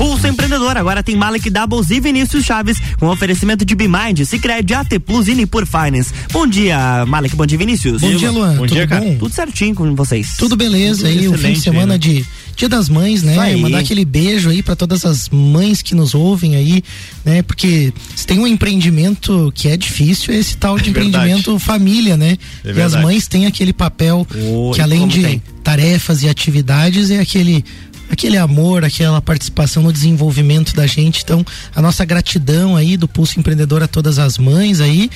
Pulso Empreendedor agora tem Malek Doubles e Vinícius Chaves com oferecimento de Bimind, Cicred, AT Plus e por Finance. Bom dia, Malek. Bom dia, Vinícius. Bom dia, Luan. Bom Tudo dia, cara. bom? Tudo certinho com vocês. Tudo beleza aí, o fim de semana né? de Dia das Mães, né? Mandar aquele beijo aí para todas as mães que nos ouvem aí, né? Porque se tem um empreendimento que é difícil, é esse tal de É empreendimento família, né? É e as mães têm aquele papel Oh, que além de tem? tarefas e atividades é aquele aquele amor, aquela participação no desenvolvimento da gente. Então, a nossa gratidão aí do Pulso Empreendedor a todas as mães aí.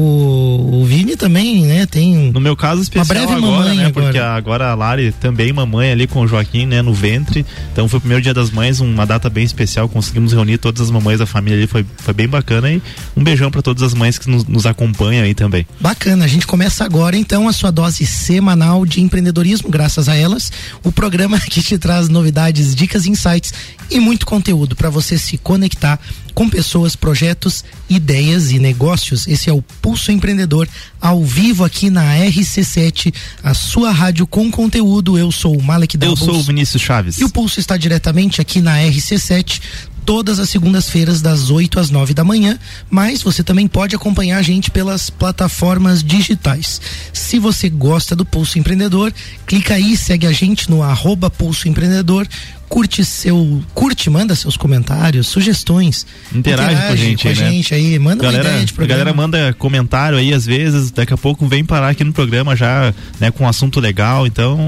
O, o Vini também, né? Tem No meu caso especial breve agora, mamãe né? agora. Porque agora a Lari também mamãe ali com o Joaquim, né? No ventre. Então foi o primeiro dia das mães, uma data bem especial. Conseguimos reunir todas as mamães da família ali, foi, foi bem bacana. E um beijão para todas as mães que nos, nos acompanham aí também. Bacana, a gente começa agora então a sua dose semanal de empreendedorismo, graças a elas, o programa que te traz novidades, dicas, insights e muito conteúdo para você se conectar com pessoas, projetos, ideias e negócios. Esse é o Pulso Empreendedor ao vivo aqui na RC7, a sua rádio com conteúdo. Eu sou o Malek Eu Doubles. sou o Vinícius Chaves. E o Pulso está diretamente aqui na RC7, todas as segundas-feiras, das 8 às 9 da manhã. Mas você também pode acompanhar a gente pelas plataformas digitais. Se você gosta do Pulso Empreendedor, clica aí, segue a gente no arroba Pulso Empreendedor. Curte seu. Curte, manda seus comentários, sugestões. Interage com a gente com a né? gente aí, manda uma galera, ideia de a galera manda comentário aí às vezes, daqui a pouco vem parar aqui no programa já, né, com um assunto legal, então,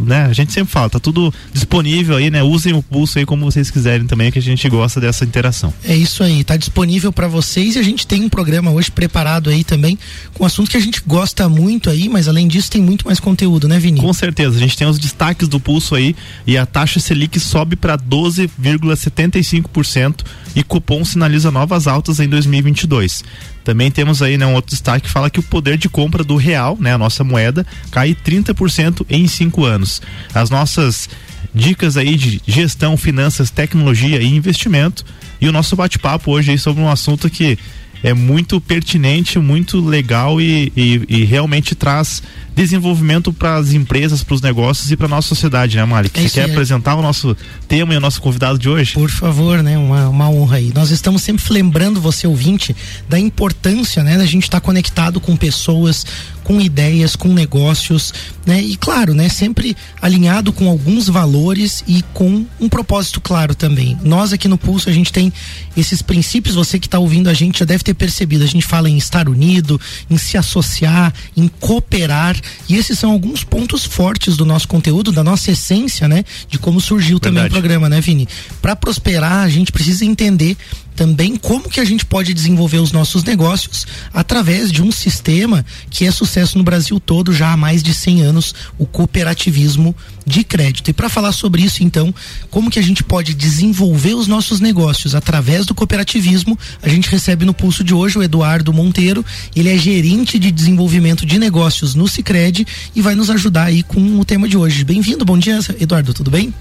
né, a gente sempre fala, tá tudo disponível aí, né, usem o pulso aí como vocês quiserem também, que a gente gosta dessa interação. É isso aí, tá disponível para vocês e a gente tem um programa hoje preparado aí também com assuntos que a gente gosta muito aí, mas além disso tem muito mais conteúdo, né, Vini? Com certeza, a gente tem os destaques do pulso aí e a taxa Selic sobe para 12,75% e cupom sinaliza novas altas em 2022. Também temos aí né, um outro destaque que fala que o poder de compra do real, né, a nossa moeda, cai 30% em cinco anos. As nossas dicas aí de gestão, finanças, tecnologia e investimento e o nosso bate-papo hoje aí sobre um assunto que é muito pertinente, muito legal e, e- e realmente traz desenvolvimento para as empresas, para os negócios e para nossa sociedade, né, Malik? É Você quer apresentar o nosso tema e o nosso convidado de hoje? Por favor, né? Uma, uma honra aí. Nós estamos sempre lembrando você, ouvinte, da importância, né? Da gente estar conectado com pessoas, com ideias, com negócios, né? E claro, né? Sempre alinhado com alguns valores e com um propósito claro também. Nós aqui no Pulso, a gente tem esses princípios, você que está ouvindo a gente já deve ter percebido. A gente fala em estar unido, em se associar, em cooperar. E esses são alguns pontos fortes do nosso conteúdo, da nossa essência, né? De como surgiu também o Verdade. programa, né, Vini? Para prosperar, a gente precisa entender também como que a gente pode desenvolver os nossos negócios através de um sistema que é sucesso no Brasil todo já há mais de 100 anos, o cooperativismo de crédito. E para falar sobre isso, então, como que a gente pode desenvolver os nossos negócios através do cooperativismo, a gente recebe no pulso de hoje o Eduardo Monteiro, ele é gerente de desenvolvimento de negócios no Sicredi e vai nos ajudar aí com o tema de hoje. Bem-vindo, bom dia, Eduardo, tudo bem?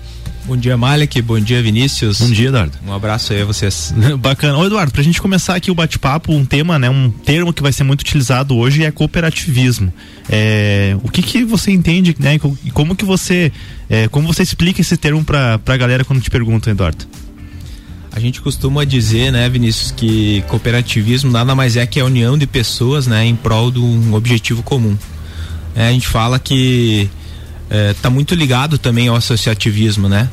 Bom dia, Malek. Bom dia, Vinícius. Bom dia, Eduardo. Um abraço aí a vocês. Bacana. Ô Eduardo, pra gente começar aqui o bate-papo, um tema, né, um termo que vai ser muito utilizado hoje é cooperativismo. É, o que que você entende, né, e co- como que você, é, como você explica esse termo pra, pra galera quando te perguntam, Eduardo? A gente costuma dizer, né, Vinícius, que cooperativismo nada mais é que a união de pessoas, né, em prol de um objetivo comum. É, a gente fala que é, tá muito ligado também ao associativismo, né?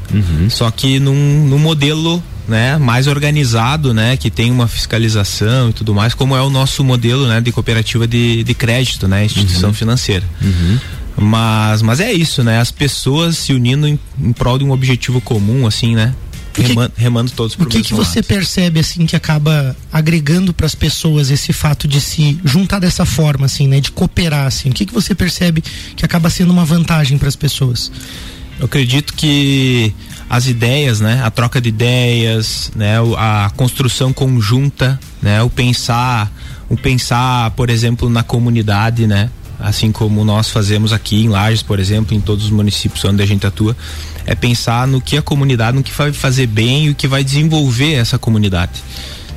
Só que num, num modelo né, mais organizado, né, que tem uma fiscalização e tudo mais, como é o nosso modelo, né, de cooperativa de, de crédito, né, instituição financeira. Mas, mas é isso, né, as pessoas se unindo em, em prol de um objetivo comum, assim, né, que- remando, remando todos O pro que, que você lado. percebe assim que acaba agregando para as pessoas esse fato de se juntar dessa forma assim, né, de cooperar assim? O que que você percebe que acaba sendo uma vantagem para as pessoas? Eu acredito que as ideias, né, a troca de ideias, né, o- a construção conjunta, né, o pensar, o pensar, por exemplo, na comunidade, né, assim como nós fazemos aqui em Lages, por exemplo, em todos os municípios onde a gente atua, é pensar no que a comunidade, no que vai fazer bem e o que vai desenvolver essa comunidade.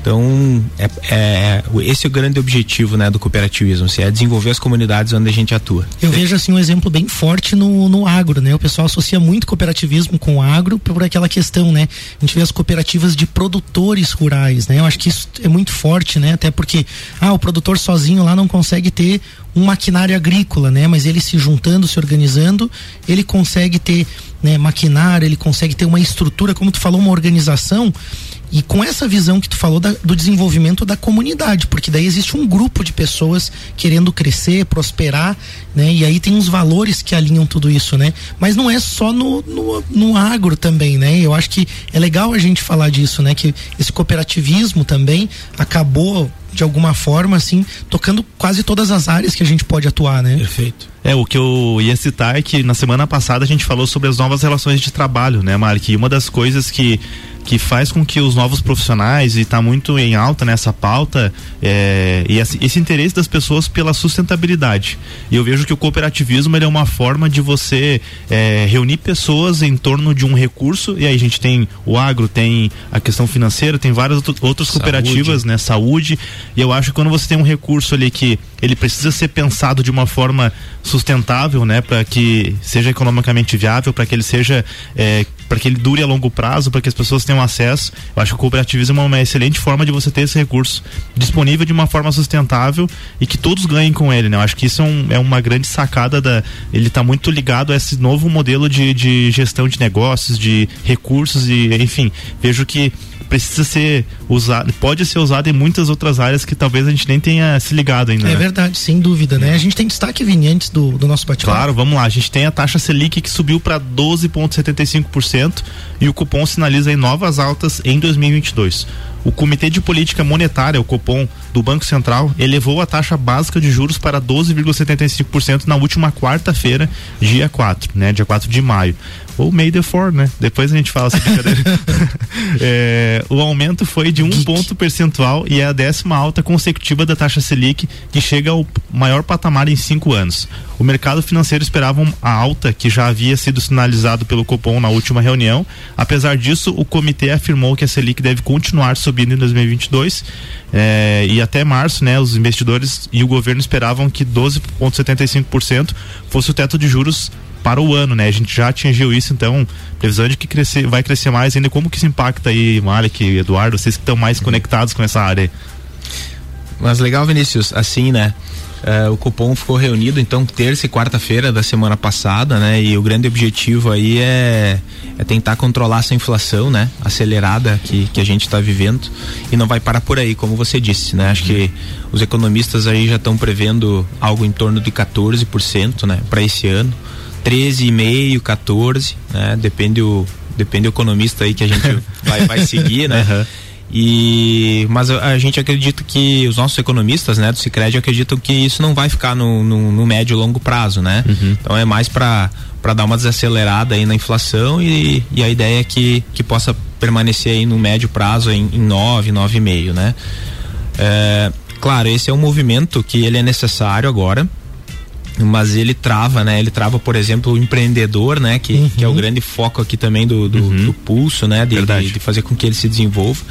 Então, é, é, esse é o grande objetivo né, do cooperativismo, é desenvolver as comunidades onde a gente atua. Eu vejo assim um exemplo bem forte no, no agro, né? O pessoal associa muito cooperativismo com o agro por aquela questão, né? A gente vê as cooperativas de produtores rurais, né? Eu acho que isso é muito forte, né? Até porque, ah, o produtor sozinho lá não consegue ter um maquinário agrícola, né? Mas ele se juntando, se organizando, ele consegue ter né, maquinário, ele consegue ter uma estrutura, como tu falou, uma organização e com essa visão que tu falou da, do desenvolvimento da comunidade, porque daí existe um grupo de pessoas querendo crescer, prosperar, né? E aí tem uns valores que alinham tudo isso, né? Mas não é só no, no, no agro também, né? Eu acho que é legal a gente falar disso, né? Que esse cooperativismo também acabou de alguma forma, assim, tocando quase todas as áreas que a gente pode atuar, né? Perfeito. É, o que eu ia citar é que na semana passada a gente falou sobre as novas relações de trabalho, né, Mark? E uma das coisas que que faz com que os novos profissionais, e está muito em alta nessa pauta, é, e esse, esse, interesse das pessoas pela sustentabilidade. E eu vejo que o cooperativismo é uma forma de você é, reunir pessoas em torno de um recurso, e aí a gente tem o agro, tem a questão financeira, tem várias outras cooperativas, Saúde. né? Saúde. E eu acho que quando você tem um recurso ali que ele precisa ser pensado de uma forma sustentável, né? Para que seja economicamente viável, para que ele seja. É, para que ele dure a longo prazo, para que as pessoas tenham acesso. Eu acho que o cooperativismo é uma excelente forma de você ter esse recurso disponível de uma forma sustentável e que todos ganhem com ele, né? Eu acho que isso é, um, é uma grande sacada da. Ele está muito ligado a esse novo modelo de, de gestão de negócios, de recursos e, enfim, vejo que precisa ser usado, pode ser usado em muitas outras áreas que talvez a gente nem tenha se ligado ainda. É né? verdade, sem dúvida, né? A gente tem destaque, Vini, antes do, do nosso bate-papo. Claro, vamos lá. A gente tem a taxa Selic que subiu para 12,75% e o cupom sinaliza em novas altas em 2022. O Comitê de Política Monetária, o Copom, do Banco Central, elevou a taxa básica de juros para 12,75% na última quarta-feira, dia 4, né? Dia 4 de maio. Ou May the 4, né? Depois a gente fala essa brincadeira. é, o aumento foi de um ponto percentual e é a décima alta consecutiva da taxa Selic, que chega ao maior patamar em cinco anos. O mercado financeiro esperava a alta que já havia sido sinalizado pelo Copom na última reunião. Apesar disso, o comitê afirmou que a Selic deve continuar subindo em 2022 eh, e até março, né, os investidores e o governo esperavam que 12,75% fosse o teto de juros para o ano, né? A gente já atingiu isso, então previsão de que crescer, vai crescer mais ainda. Como que isso impacta aí, Malik, Eduardo, vocês que estão mais conectados com essa área? Mas legal, Vinícius, assim, né? Uh, o cupom ficou reunido então terça e quarta-feira da semana passada, né? E o grande objetivo aí é, é tentar controlar essa inflação, né? Acelerada que, que a gente está vivendo e não vai parar por aí, como você disse, né? Acho que os economistas aí já estão prevendo algo em torno de 14%, né? Para esse ano, 13,5, 14, né? Depende o depende do economista aí que a gente vai, vai seguir, né? Uhum. E, mas a, a, gente acredita que os nossos economistas, né, do Sicredi acreditam que isso não vai ficar no, no, no médio e longo prazo, né? Uhum. Então é mais para para dar uma desacelerada aí na inflação e, e a ideia é que, que possa permanecer aí no médio prazo em, em 9, 9,5, né? É, claro, esse é um movimento que ele é necessário agora, mas ele trava, né? Ele trava, por exemplo, o empreendedor, né? Que, uhum. que é o grande foco aqui também do, do, uhum. do pulso, né? De, de, de, fazer com que ele se desenvolva.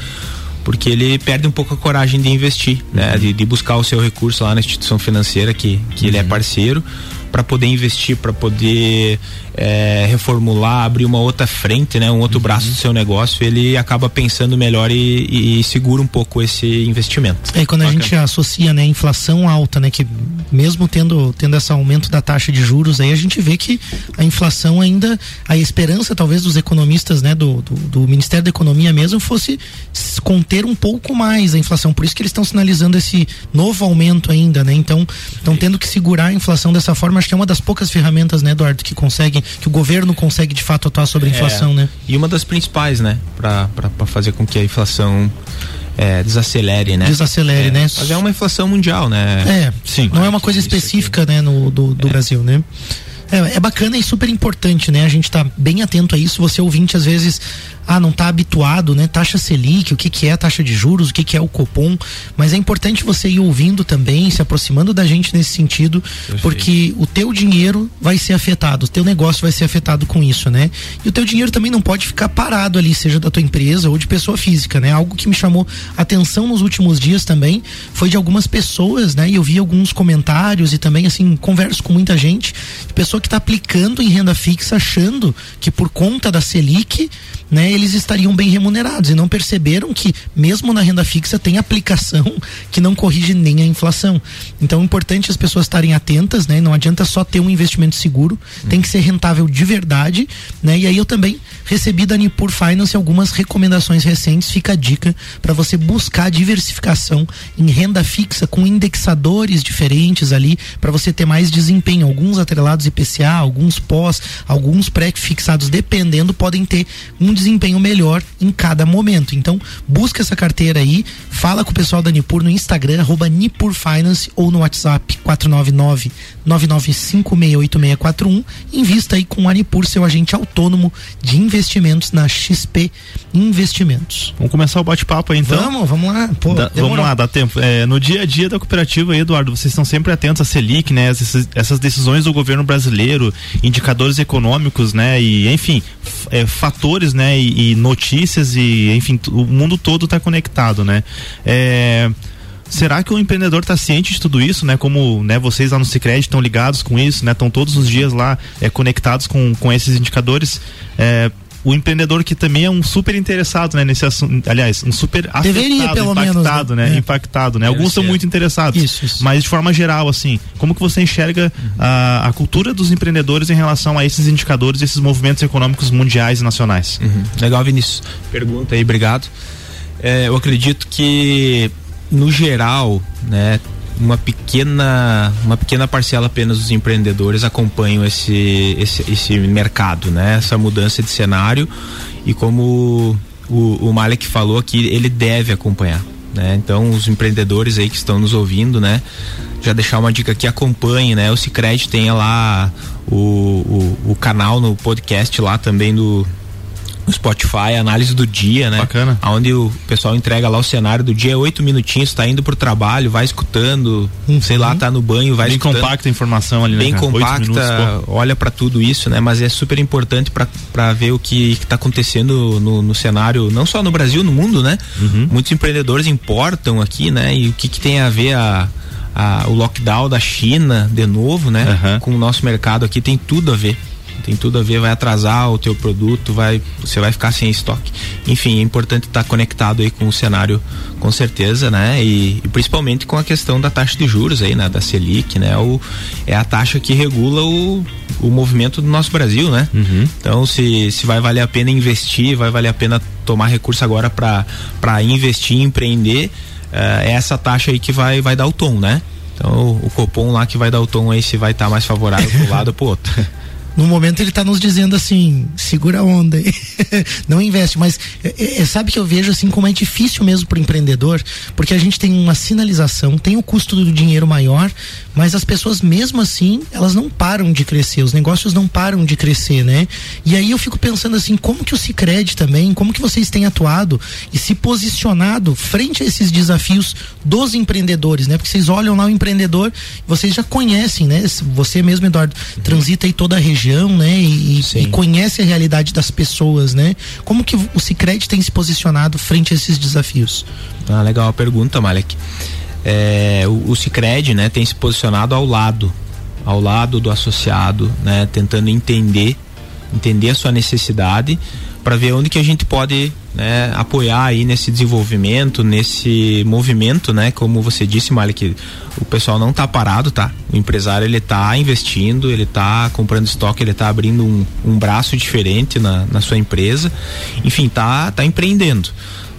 Porque ele perde um pouco a coragem de investir, né? uhum. De, de, buscar o seu recurso lá na instituição financeira que, que ele é uhum. parceiro para poder investir, para poder é, reformular, abrir uma outra frente, né, um outro uhum. braço do seu negócio, ele acaba pensando melhor e, e segura um pouco esse investimento. É quando Bacana. a gente associa, né, inflação alta, né, que mesmo tendo tendo esse aumento da taxa de juros, aí a gente vê que a inflação ainda, a esperança talvez dos economistas, né, do, do, do Ministério da Economia mesmo fosse conter um pouco mais a inflação. Por isso que eles estão sinalizando esse novo aumento ainda, né? Então, estão tendo que segurar a inflação dessa forma acho que é uma das poucas ferramentas, né, Eduardo, que consegue, que o governo consegue de fato atuar sobre a é, inflação, é, né? E uma das principais, né, para fazer com que a inflação é, desacelere, né? Desacelere, é, né? Mas é uma inflação mundial, né? É, sim. Não é uma coisa específica, né, no, do, do é. Brasil, né? É, é, bacana e super importante, né? A gente tá bem atento a isso. Você ouvinte, às vezes, ah, não está habituado, né? Taxa Selic, o que que é taxa de juros, o que que é o Copom, mas é importante você ir ouvindo também, se aproximando da gente nesse sentido, Perfeito. porque o teu dinheiro vai ser afetado, o teu negócio vai ser afetado com isso, né? E o teu dinheiro também não pode ficar parado ali, seja da tua empresa ou de pessoa física, né? Algo que me chamou atenção nos últimos dias também foi de algumas pessoas, né? E eu vi alguns comentários e também assim, converso com muita gente, pessoa que está aplicando em renda fixa achando que por conta da Selic né, eles estariam bem remunerados e não perceberam que mesmo na renda fixa tem aplicação que não corrige nem a inflação. Então é importante as pessoas estarem atentas, né? Não adianta só ter um investimento seguro, hum. tem que ser rentável de verdade, né? E aí eu também recebi da Nipur Finance algumas recomendações recentes, fica a dica para você buscar diversificação em renda fixa com indexadores diferentes ali para você ter mais desempenho, alguns atrelados IPCA, alguns pós, alguns pré-fixados dependendo podem ter um desempenho melhor em cada momento. Então, busca essa carteira aí, fala com o pessoal da Nipur no Instagram, arroba Nipur Finance ou no WhatsApp 499 99568641. Invista aí com a Nipur, seu agente autônomo de investimentos na XP Investimentos. Vamos começar o bate-papo aí então? Vamos, vamos lá. Pô, da, vamos lá, dá tempo. É, no dia a dia da cooperativa aí, Eduardo, vocês estão sempre atentos à Selic, né? Essas, essas decisões do governo brasileiro, indicadores econômicos, né? E, enfim, é, fatores, né? né? E, notícias e, enfim, o mundo todo está conectado, né? É, será que o empreendedor está ciente de tudo isso, né? Como né, vocês lá no Cicred estão ligados com isso, né? Estão todos os dias lá é, conectados com, com esses indicadores. É, o empreendedor que também é um super interessado, né, nesse assunto, aliás, um super Deveria, afetado, impactado, menos, né, né? impactado, né? Alguns são muito interessados, isso, isso. mas de forma geral, assim, como que você enxerga uhum. a, a, cultura dos empreendedores em relação a esses indicadores, esses movimentos econômicos mundiais e nacionais? Uhum. Legal, Vinícius. Pergunta aí, obrigado. É, eu acredito que no geral, né, uma pequena uma pequena parcela apenas dos empreendedores acompanham esse esse, esse mercado, né? Essa mudança de cenário e como o, o Malek falou aqui, ele deve acompanhar, né? Então os empreendedores aí que estão nos ouvindo, né? Já deixar uma dica aqui, acompanhe, né? O Cicred tem lá o, o, o canal no podcast lá também do no Spotify, análise do dia, né? Bacana. Onde o pessoal entrega lá o cenário do dia, oito minutinhos, tá indo pro trabalho, vai escutando, uhum. sei lá, tá no banho, vai Bem escutando. compacta a informação ali, né? Bem compacta, minutos, olha para tudo isso, né? Mas é super importante para ver o que, que tá acontecendo no, no, cenário, não só no Brasil, no mundo, né? Uhum. Muitos empreendedores importam aqui, né? E o que, que tem a ver a, a, o lockdown da China de novo, né? Uhum. Com o nosso mercado aqui tem tudo a ver tem tudo a ver, vai atrasar o teu produto, vai, você vai ficar sem estoque. Enfim, é importante estar conectado aí com o cenário, com certeza, né? E, e, principalmente com a questão da taxa de juros aí, né? Da Selic, né? O, é a taxa que regula o, o movimento do nosso Brasil, né? Uhum. Então, se, se vai valer a pena investir, vai valer a pena tomar recurso agora para investir, empreender, uh, é essa taxa aí que vai, vai dar o tom, né? Então, o, o Copom lá que vai dar o tom aí se vai estar tá mais favorável pro lado ou pro outro. no momento ele está nos dizendo assim, segura a onda não investe, mas é, é, sabe que eu vejo assim como é difícil mesmo para o empreendedor, porque a gente tem uma sinalização, tem o custo do dinheiro maior, mas as pessoas mesmo assim, elas não param de crescer, os negócios não param de crescer, né? E aí eu fico pensando assim, como que o Sicredi também, como que vocês têm atuado e se posicionado frente a esses desafios dos empreendedores, né? Porque vocês olham lá o empreendedor, vocês já conhecem, né? Você mesmo, Eduardo, transita aí toda a região, né? E, e conhece a realidade das pessoas, né? Como que o Sicredi tem se posicionado frente a esses desafios? Ah, legal a pergunta, Malek é, o, o Cicred, né, tem se posicionado ao lado, ao lado do associado, né, tentando entender, entender a sua necessidade para ver onde que a gente pode né, apoiar aí nesse desenvolvimento, nesse movimento, né? Como você disse, Malik, o pessoal não está parado, tá? O empresário ele está investindo, ele está comprando estoque, ele está abrindo um, um braço diferente na, na sua empresa, enfim, tá, tá empreendendo.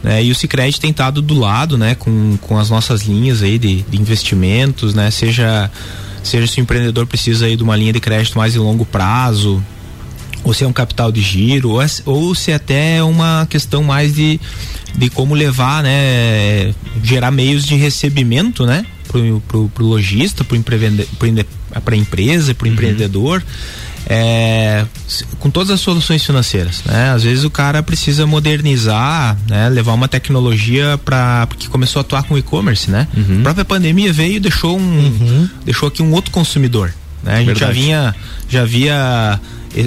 Né? E o Sicredi tem estado do lado, né, com, com as nossas linhas aí de, de investimentos, né? Seja seja se o empreendedor precisa aí de uma linha de crédito mais de longo prazo, ou se é um capital de giro, ou, é, ou se é até uma questão mais de, de como levar, né, gerar meios de recebimento, né, pro, pro, pro lojista, pro, pro, empresa, pro uhum. empreendedor é, com todas as soluções financeiras, né? Às vezes o cara precisa modernizar, né? Levar uma tecnologia para porque começou a atuar com e-commerce, né? Uhum. A própria pandemia veio e deixou um, uhum. deixou aqui um outro consumidor, né? A gente Verdade. já vinha, já via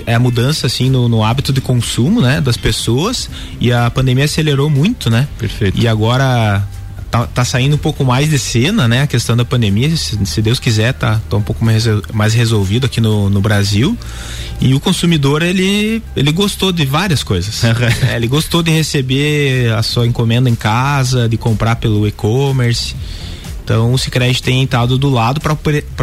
é a mudança assim no, no, hábito de consumo, né, das pessoas e a pandemia acelerou muito, né? Perfeito. E agora tá, tá saindo um pouco mais de cena, né? A questão da pandemia, se, se Deus quiser, tá, tá um pouco mais, mais resolvido aqui no, no Brasil. E o consumidor, ele, ele gostou de várias coisas. é, ele gostou de receber a sua encomenda em casa, de comprar pelo e-commerce. Então o Sicredi tem estado do lado para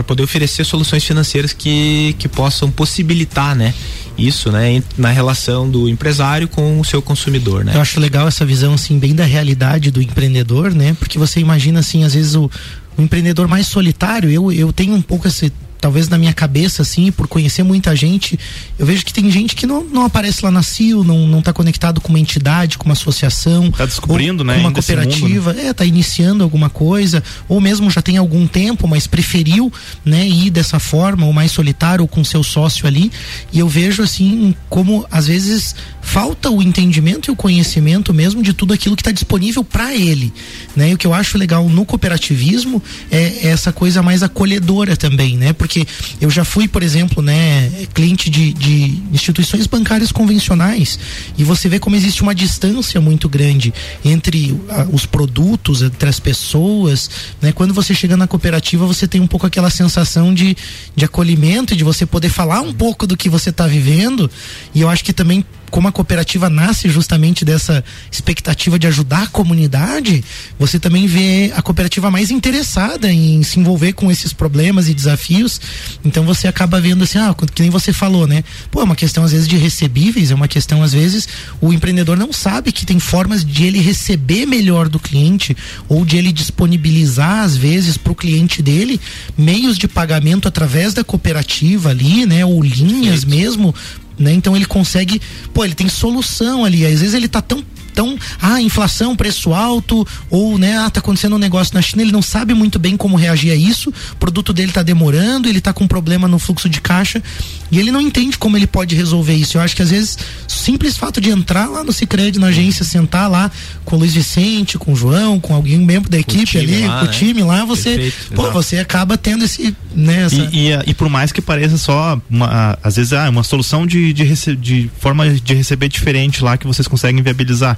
poder oferecer soluções financeiras que, que possam possibilitar, né? Isso, né, na relação do empresário com o seu consumidor, né? Eu acho legal essa visão assim bem da realidade do empreendedor, né? Porque você imagina assim, às vezes o, o empreendedor mais solitário, eu, eu tenho um pouco esse talvez na minha cabeça, assim, por conhecer muita gente, eu vejo que tem gente que não, não aparece lá na CIO, não, não tá conectado com uma entidade, com uma associação. Tá descobrindo, né? Uma cooperativa, mundo, né? é, tá iniciando alguma coisa, ou mesmo já tem algum tempo, mas preferiu, né, ir dessa forma, ou mais solitário, ou com seu sócio ali. E eu vejo, assim, como às vezes falta o entendimento e o conhecimento mesmo de tudo aquilo que está disponível para ele, né? E o que eu acho legal no cooperativismo é essa coisa mais acolhedora também, né? Porque eu já fui, por exemplo, né, cliente de, de instituições bancárias convencionais e você vê como existe uma distância muito grande entre a, os produtos, entre as pessoas, né? Quando você chega na cooperativa, você tem um pouco aquela sensação de, de acolhimento e de você poder falar um pouco do que você está vivendo e eu acho que também como a cooperativa nasce justamente dessa expectativa de ajudar a comunidade, você também vê a cooperativa mais interessada em se envolver com esses problemas e desafios. Então você acaba vendo assim, ah, que nem você falou, né? Pô, é uma questão às vezes de recebíveis, é uma questão às vezes o empreendedor não sabe que tem formas de ele receber melhor do cliente ou de ele disponibilizar às vezes para o cliente dele meios de pagamento através da cooperativa ali, né? Ou linhas Perfeito. mesmo né? Então ele consegue, pô, ele tem solução ali. Às vezes ele tá tão tão, ah, inflação, preço alto, ou, né, ah, tá acontecendo um negócio na China, ele não sabe muito bem como reagir a isso, o produto dele tá demorando, ele tá com problema no fluxo de caixa, e ele não entende como ele pode resolver isso. Eu acho que às vezes, o simples fato de entrar lá no Cicred, na agência, sentar lá com o Luiz Vicente, com o João, com alguém membro da equipe ali, lá, com o né? time lá, você, Perfeito, pô, você acaba tendo esse, né, essa... e, e, e, por mais que pareça só, uma, às vezes, ah, uma solução de, de, de forma de receber diferente lá que vocês conseguem viabilizar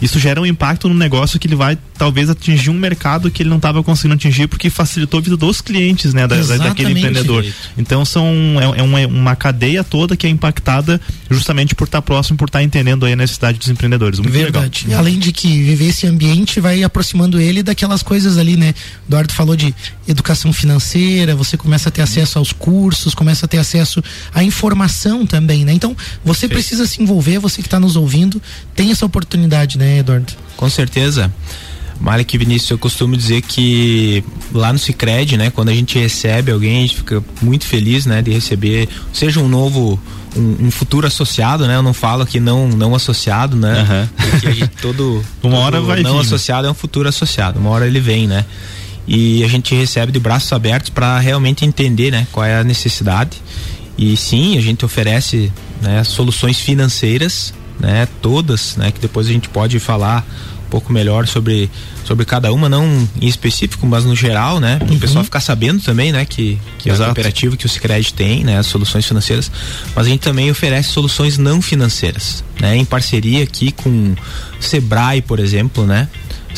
isso gera um impacto no negócio que ele vai talvez atingir um mercado que ele não estava conseguindo atingir porque facilitou a vida dos clientes, né, da, daquele empreendedor. Então são é, é uma, uma, cadeia toda que é impactada justamente por estar próximo, por estar entendendo aí a necessidade dos empreendedores. Muito Verdade. Legal. Além de que viver esse ambiente vai aproximando ele daquelas coisas ali, né? Eduardo falou de educação financeira, você começa a ter acesso aos cursos, começa a ter acesso à informação também, né? Então você Perfeito. precisa se envolver, você que está nos ouvindo, tem essa oportunidade, né? Né, Eduardo? Com certeza. Malek Vinícius, eu costumo dizer que lá no Cicred, né, quando a gente recebe alguém, a gente fica muito feliz, né, de receber, seja um novo um, um, futuro associado, né? Eu não falo que não não associado, né? Uhum. Porque a gente todo uma hora vai não vir, associado é um futuro associado. Uma hora ele vem, né? E a gente recebe de braços abertos para realmente entender, né? Qual é a necessidade. E sim, a gente oferece né, soluções financeiras né? Todas, né? Que depois a gente pode falar um pouco melhor sobre, sobre cada uma, não em específico, mas no geral, né? Para o uhum. pessoal ficar sabendo também, né? Que, que é a cooperativa que o Sicredi tem, né? As soluções financeiras, mas a gente também oferece soluções não financeiras, né? Em parceria aqui com Sebrae, por exemplo, né?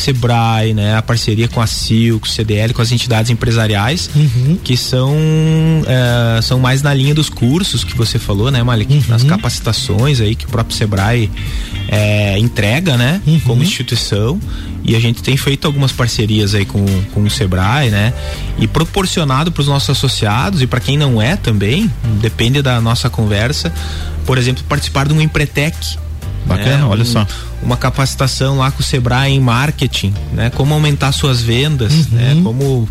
Sebrae, né, a parceria com a Sil, com o CDL, com as entidades empresariais, uhum. que são é, são mais na linha dos cursos que você falou, né, Malik? Uhum. Nas capacitações aí que o próprio Sebrae é, entrega, né, uhum. como instituição. E a gente tem feito algumas parcerias aí com, com o Sebrae, né? E proporcionado para os nossos associados e para quem não é também, depende da nossa conversa, por exemplo, participar de um Empretec Bacana, é, olha um, só. uma capacitação lá com o Sebrae em marketing, né? Como aumentar suas vendas, uhum. né? Como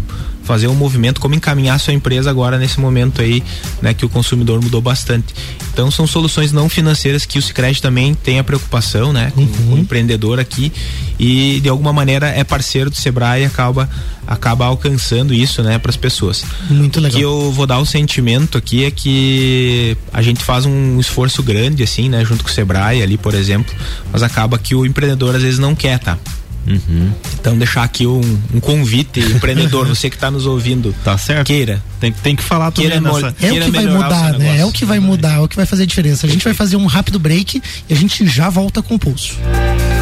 fazer um movimento, como encaminhar sua empresa agora nesse momento aí, né, que o consumidor mudou bastante. Então são soluções não financeiras que o Sicredi também tem a preocupação, né, com, uhum. o empreendedor aqui e de alguma maneira é parceiro do Sebrae e acaba acaba alcançando isso, né, para as pessoas. Muito legal. O que eu vou dar o sentimento aqui é que a gente faz um esforço grande assim, né, junto com o Sebrae ali, por exemplo, mas acaba que o empreendedor às vezes não quer, tá? Uhum. Então deixar aqui um, um convite, empreendedor, você que está nos ouvindo. Tá certo. Queira. Tem, tem que falar tudo nessa... É o que vai mudar, né? É o que vai mudar, é o que vai fazer a diferença. A gente vai fazer um rápido break e a gente já volta com o pulso.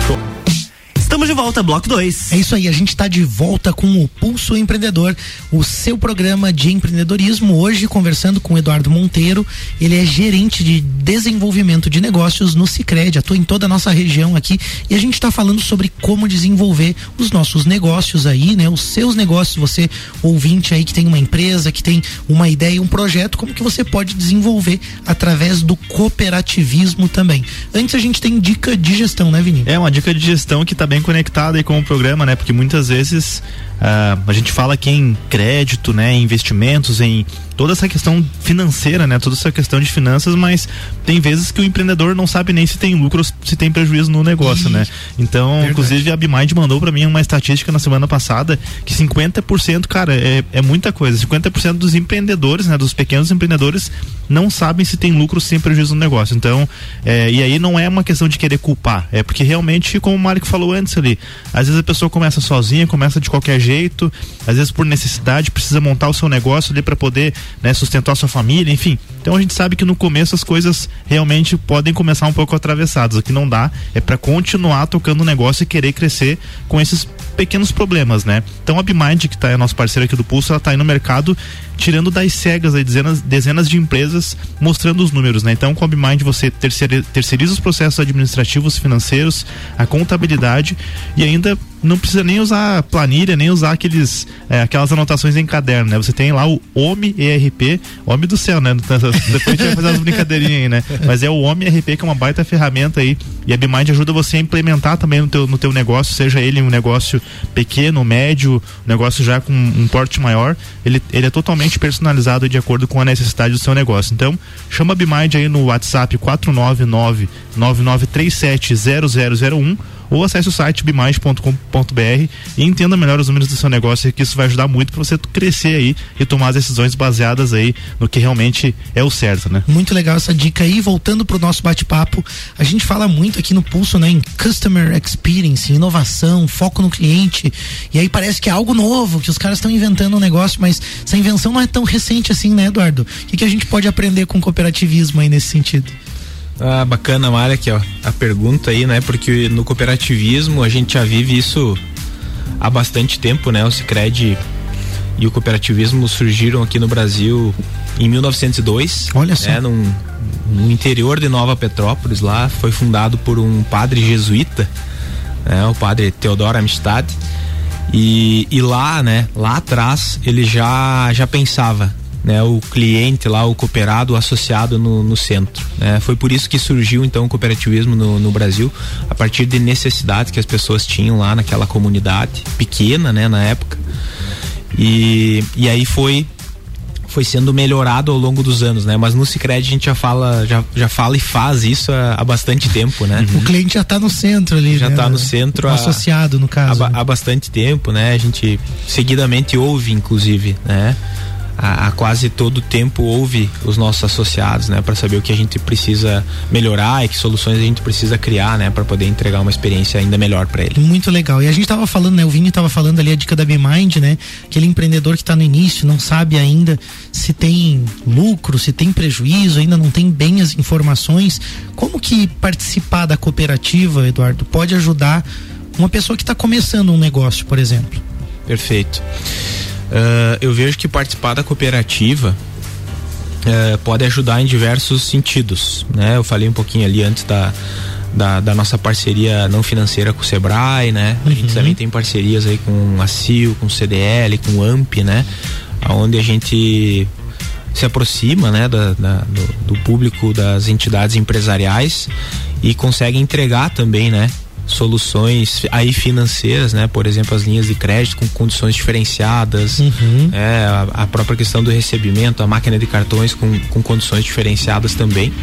Show. Estamos de volta, bloco 2. É isso aí, a gente está de volta com o Pulso Empreendedor, o seu programa de empreendedorismo. Hoje, conversando com o Eduardo Monteiro, ele é gerente de desenvolvimento de negócios no Cicred, atua em toda a nossa região aqui. E a gente está falando sobre como desenvolver os nossos negócios aí, né? Os seus negócios, você ouvinte aí que tem uma empresa, que tem uma ideia, um projeto, como que você pode desenvolver através do cooperativismo também. Antes a gente tem dica de gestão, né, Vini? É uma dica de gestão que está bem bem conectada aí com o programa, né? Porque muitas vezes uh, a gente fala aqui em crédito, né? Em investimentos, em toda essa questão financeira, né? Toda essa questão de finanças, mas tem vezes que o empreendedor não sabe nem se tem lucro se tem prejuízo no negócio, né? Então, Verdade. inclusive a Bimind mandou para mim uma estatística na semana passada que 50%, cara, é, é muita coisa. 50% dos empreendedores, né? Dos pequenos empreendedores não sabem se tem lucro ou se tem prejuízo no negócio. Então, é, e aí não é uma questão de querer culpar, é porque realmente, como o Mário falou antes ali, às vezes a pessoa começa sozinha, começa de qualquer jeito, às vezes por necessidade precisa montar o seu negócio ali para poder né, sustentar sua família, enfim. Então a gente sabe que no começo as coisas realmente podem começar um pouco atravessadas. O que não dá é para continuar tocando o negócio e querer crescer com esses pequenos problemas, né? Então a Bimind, que tá, é nosso parceiro aqui do Pulso, ela tá aí no mercado tirando das cegas aí dezenas, dezenas de empresas mostrando os números, né? Então com a Bimind você terceiriza os processos administrativos, financeiros, a contabilidade e ainda não precisa nem usar planilha, nem usar aqueles, é, aquelas anotações em caderno, né? Você tem lá o OMI ERP, OMI do céu, né? Depois a gente vai fazer as brincadeirinhas aí, né? Mas é o OMI ERP que é uma baita ferramenta aí e a BMind ajuda você a implementar também no teu, no teu negócio, seja ele um negócio pequeno, médio, um negócio já com um porte maior, ele, ele é totalmente personalizado de acordo com a necessidade do seu negócio. Então, chama a BMind aí no WhatsApp 499 9937 0001 ou acesse o site bimais.com.br e entenda melhor os números do seu negócio, que isso vai ajudar muito para você crescer aí e tomar as decisões baseadas aí no que realmente é o certo, né? Muito legal essa dica aí. Voltando pro nosso bate-papo, a gente fala muito aqui no Pulso, né, em customer experience, inovação, foco no cliente. E aí parece que é algo novo, que os caras estão inventando um negócio, mas essa invenção não é tão recente assim, né, Eduardo? O que, que a gente pode aprender com cooperativismo aí nesse sentido? Ah, bacana, Mária, aqui, ó, a pergunta aí, né? Porque no cooperativismo a gente já vive isso há bastante tempo, né? O Cicred e o cooperativismo surgiram aqui no Brasil em 1902. Olha só. Né, num, no interior de Nova Petrópolis, lá foi fundado por um padre jesuíta, né, o padre Teodoro Amistad. E, e lá, né, lá atrás, ele já, já pensava né, o cliente lá, o cooperado, o associado no, no centro. Né? Foi por isso que surgiu então o cooperativismo no, no, Brasil, a partir de necessidades que as pessoas tinham lá naquela comunidade, pequena né, na época. E, e aí foi foi sendo melhorado ao longo dos anos, né? Mas no Sicredi a gente já fala, já, já fala e faz isso há, há bastante tempo, né? Uhum. O cliente já está no centro ali, já está né? no centro, associado no caso. Há, há, bastante tempo, né? A gente seguidamente ouve, inclusive, né? A, a, quase todo tempo ouve os nossos associados, né, para saber o que a gente precisa melhorar e que soluções a gente precisa criar, né, para poder entregar uma experiência ainda melhor para ele. Muito legal. E a gente estava falando, né, o Vini estava falando ali a dica da BeMind, né, aquele empreendedor que está no início, não sabe ainda se tem lucro, se tem prejuízo, ainda não tem bem as informações. Como que participar da cooperativa, Eduardo, pode ajudar uma pessoa que está começando um negócio, por exemplo? Perfeito. Uh, eu vejo que participar da cooperativa uh, pode ajudar em diversos sentidos. Né? Eu falei um pouquinho ali antes da, da, da, nossa parceria não financeira com o Sebrae, né? A gente uhum. também tem parcerias aí com a CIO, com o CDL, com o AMP, né? Onde a gente se aproxima, né, da, da do, do, público das entidades empresariais e consegue entregar também, né, soluções aí financeiras, né? Por exemplo, as linhas de crédito com condições diferenciadas, uhum. é, a, a, própria questão do recebimento, a máquina de cartões com, com condições diferenciadas também,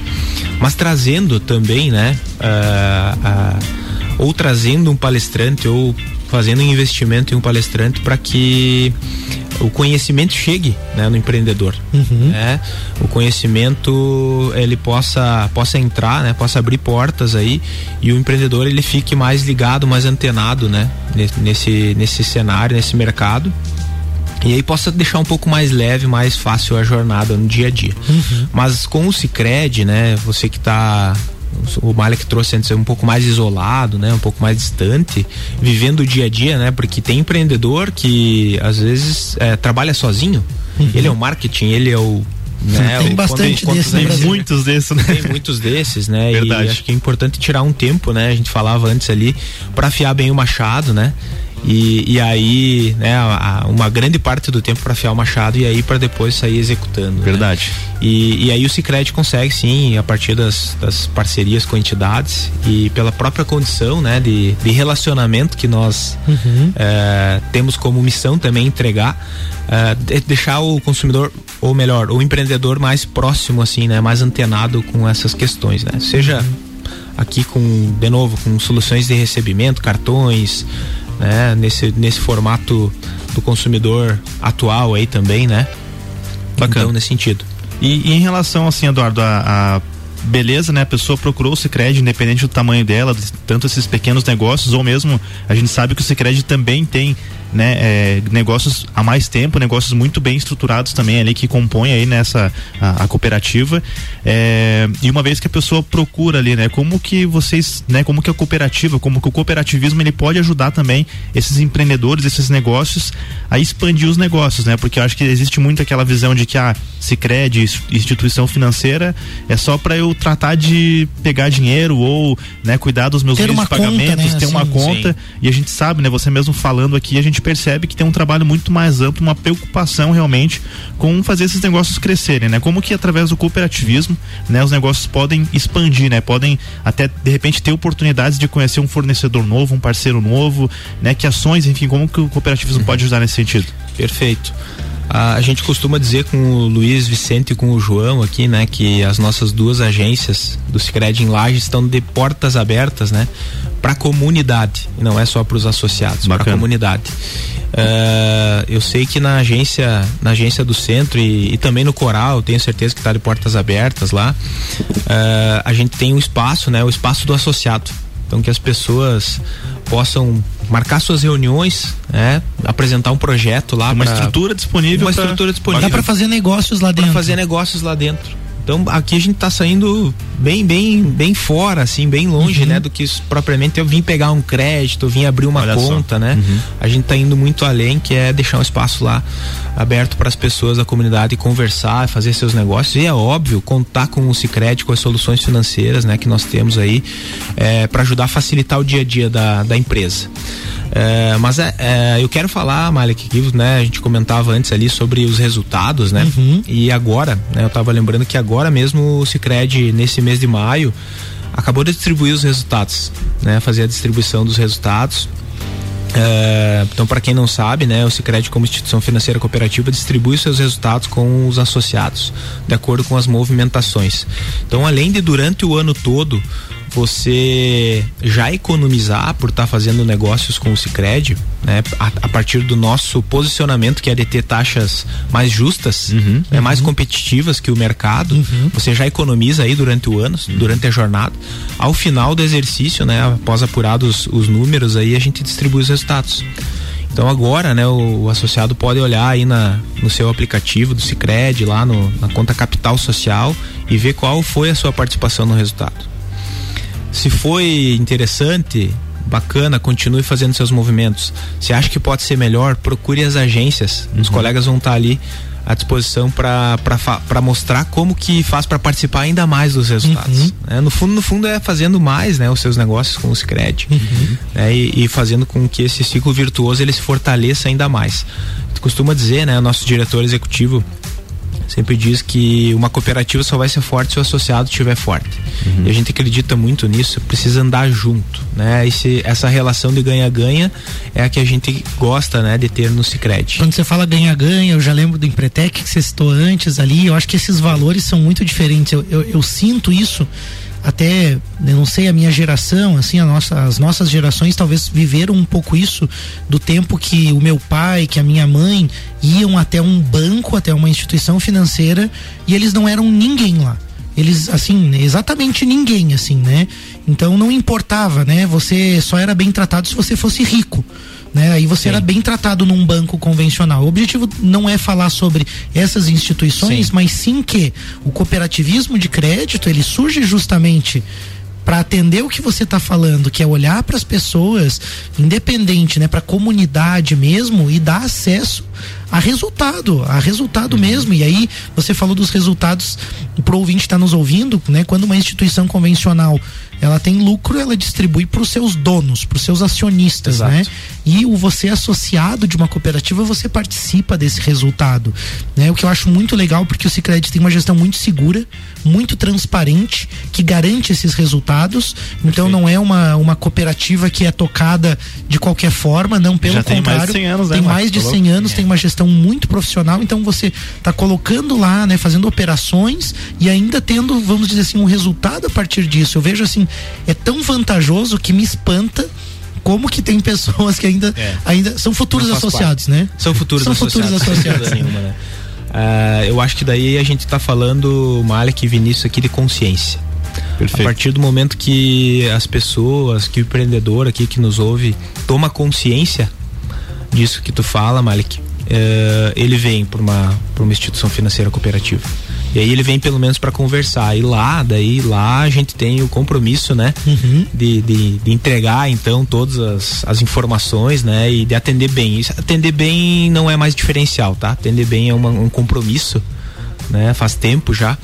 mas trazendo também, né? Uh, uh, ou trazendo um palestrante ou fazendo um investimento em um palestrante para que o conhecimento chegue né, no empreendedor uhum. né? o conhecimento ele possa possa entrar né possa abrir portas aí e o empreendedor ele fique mais ligado mais antenado né nesse nesse cenário nesse mercado e aí possa deixar um pouco mais leve, mais fácil a jornada no dia a dia. Uhum. Mas com o Cicred, né, você que está o Malek trouxe antes é um pouco mais isolado, né? Um pouco mais distante, vivendo o dia a dia, né? Porque tem empreendedor que às vezes é, trabalha sozinho. Uhum. Ele é o marketing, ele é o né? Tem bastante desses, tem muitos desses, né? Tem muitos desses, né? Verdade. E acho que é importante tirar um tempo, né? A gente falava antes ali para afiar bem o machado, né? E, e aí, né, a, uma grande parte do tempo para afiar o machado e aí para depois sair executando. Né? Verdade. Né? E, e aí o Cicred consegue sim, a partir das, das parcerias com entidades e pela própria condição né, de, de relacionamento que nós uhum. é, temos como missão também entregar, é, de deixar o consumidor, ou melhor, o empreendedor mais próximo, assim, né, mais antenado com essas questões, né? Seja aqui com, de novo, com soluções de recebimento, cartões, né? Nesse, nesse formato do consumidor atual aí também, né? Bacana. Então, nesse sentido. E, e em relação, assim, Eduardo, a, a beleza, né? A pessoa procurou o Cicred, independente do tamanho dela, tanto esses pequenos negócios, ou mesmo a gente sabe que o Cicred também tem né, é, negócios há mais tempo, negócios muito bem estruturados também ali que compõem aí nessa a, a cooperativa. É, e uma vez que a pessoa procura ali, né, como que vocês, né, como que a cooperativa, como que o cooperativismo ele pode ajudar também esses empreendedores, esses negócios a expandir os negócios, né? Porque eu acho que existe muito aquela visão de que a ah, Sicredi, instituição financeira, é só para eu tratar de pegar dinheiro ou, né, cuidar dos meus meios de pagamentos, né? ter uma conta. Sim. E a gente sabe, né, você mesmo falando aqui, a gente percebe que tem um trabalho muito mais amplo, uma preocupação realmente com fazer esses negócios crescerem, né? Como que através do cooperativismo, né, os negócios podem expandir, né? Podem até de repente ter oportunidades de conhecer um fornecedor novo, um parceiro novo, né? Que ações, enfim, como que o cooperativismo uhum. pode ajudar nesse sentido? Perfeito. A, a, gente costuma dizer com o Luiz Vicente e com o João aqui, né, que as nossas duas agências do Sicredi em Laje estão de portas abertas, né, para a comunidade, e não é só para os associados, para a comunidade. Uh, eu sei que na agência, na agência do centro e, e também no Coral, tenho certeza que está de portas abertas lá. Uh, a gente tem um espaço, né, o espaço do associado. Então que as pessoas possam marcar suas reuniões, né? Apresentar um projeto lá. Uma pra, estrutura disponível. Uma pra, estrutura disponível. Dá para fazer negócios lá dentro. Pra fazer negócios lá dentro. Então aqui a gente está saindo bem, bem, bem fora, assim, bem longe, uhum. né? Do que propriamente eu vim pegar um crédito, eu vim abrir uma Olha conta, só. né? Uhum. A gente está indo muito além, que é deixar um espaço lá aberto para as pessoas da comunidade conversar, fazer seus negócios. E é óbvio, contar com o Cicred, com as soluções financeiras, né? Que nós temos aí, é, para ajudar a facilitar o dia a dia da, da empresa. É, mas é, é, eu quero falar, Malik, que né, a gente comentava antes ali sobre os resultados, né? Uhum. E agora, né, eu estava lembrando que agora mesmo o Cicred, nesse mês de maio, acabou de distribuir os resultados, né? Fazer a distribuição dos resultados. É, então, para quem não sabe, né, o Sicredi como instituição financeira cooperativa distribui seus resultados com os associados, de acordo com as movimentações. Então, além de durante o ano todo você já economizar por estar tá fazendo negócios com o Sicredi, né? A, a, partir do nosso posicionamento que é de ter taxas mais justas, uhum, né? uhum. mais competitivas que o mercado, uhum. você já economiza aí durante o ano, durante a jornada. Ao final do exercício, né? Após apurados os números aí, a gente distribui os resultados. Então agora, né, o, o, associado pode olhar aí na, no seu aplicativo do Sicredi lá no, na conta Capital Social e ver qual foi a sua participação no resultado. Se foi interessante, bacana, continue fazendo seus movimentos. Se acha que pode ser melhor, procure as agências. Uhum. Os colegas vão estar ali à disposição para mostrar como que faz para participar ainda mais dos resultados. Uhum. É, no fundo, no fundo é fazendo mais, né, os seus negócios com o Sicredi uhum. né, e, e, fazendo com que esse ciclo virtuoso ele se fortaleça ainda mais. Tu costuma dizer, né, o nosso diretor executivo sempre diz que uma cooperativa só vai ser forte se o associado estiver forte. Uhum. E a gente acredita muito nisso, precisa andar junto, né? Esse, essa relação de ganha-ganha é a que a gente gosta, né, de ter no Sicredi. Quando você fala ganha-ganha, eu já lembro do Empretec que você citou antes ali, eu acho que esses valores são muito diferentes. eu, eu, eu sinto isso até, eu não sei, a minha geração, assim, a nossa, as nossas gerações talvez viveram um pouco isso do tempo que o meu pai, que a minha mãe iam até um banco, até uma instituição financeira e eles não eram ninguém lá. Eles, assim, exatamente ninguém, assim, né? Então não importava, né? Você só era bem tratado se você fosse rico né? Aí você Sim. era bem tratado num banco convencional. O objetivo não é falar sobre essas instituições, sim. mas sim que o cooperativismo de crédito ele surge justamente para atender o que você está falando, que é olhar para as pessoas, independente, né, para a comunidade mesmo e dar acesso a resultado, a resultado mesmo. E aí você falou dos resultados pro ouvinte estar tá nos ouvindo, né? Quando uma instituição convencional ela tem lucro, ela distribui para os seus donos, para os seus acionistas, Exato. né? E o você associado de uma cooperativa, você participa desse resultado, né? O que eu acho muito legal porque o Sicredi tem uma gestão muito segura, muito transparente, que garante esses resultados. Então não é uma, uma cooperativa que é tocada de qualquer forma, não pelo Já contrário. Tem mais de 100 anos, né, tem mais de 100 anos, é. tem uma gestão muito profissional, então você está colocando lá, né, fazendo operações e ainda tendo, vamos dizer assim, um resultado a partir disso. Eu vejo assim, é tão vantajoso que me espanta como que tem pessoas que ainda, é. ainda são futuros associados, parte. né? São futuros são associados. Futuros associados. nenhuma, né? Uh, eu acho que daí a gente está falando, Malek e Vinícius aqui, de consciência. Perfeito. A partir do momento que as pessoas, que o empreendedor aqui que nos ouve, toma consciência disso que tu fala, Malik, uh, ele vem para uma, uma instituição financeira cooperativa. E aí ele vem pelo menos para conversar. E lá, daí lá a gente tem o compromisso, né? Uhum. De, de, de, entregar então todas as, as informações, né? E de atender bem. Isso, atender bem não é mais diferencial, tá? Atender bem é uma, um compromisso, né? Faz tempo já.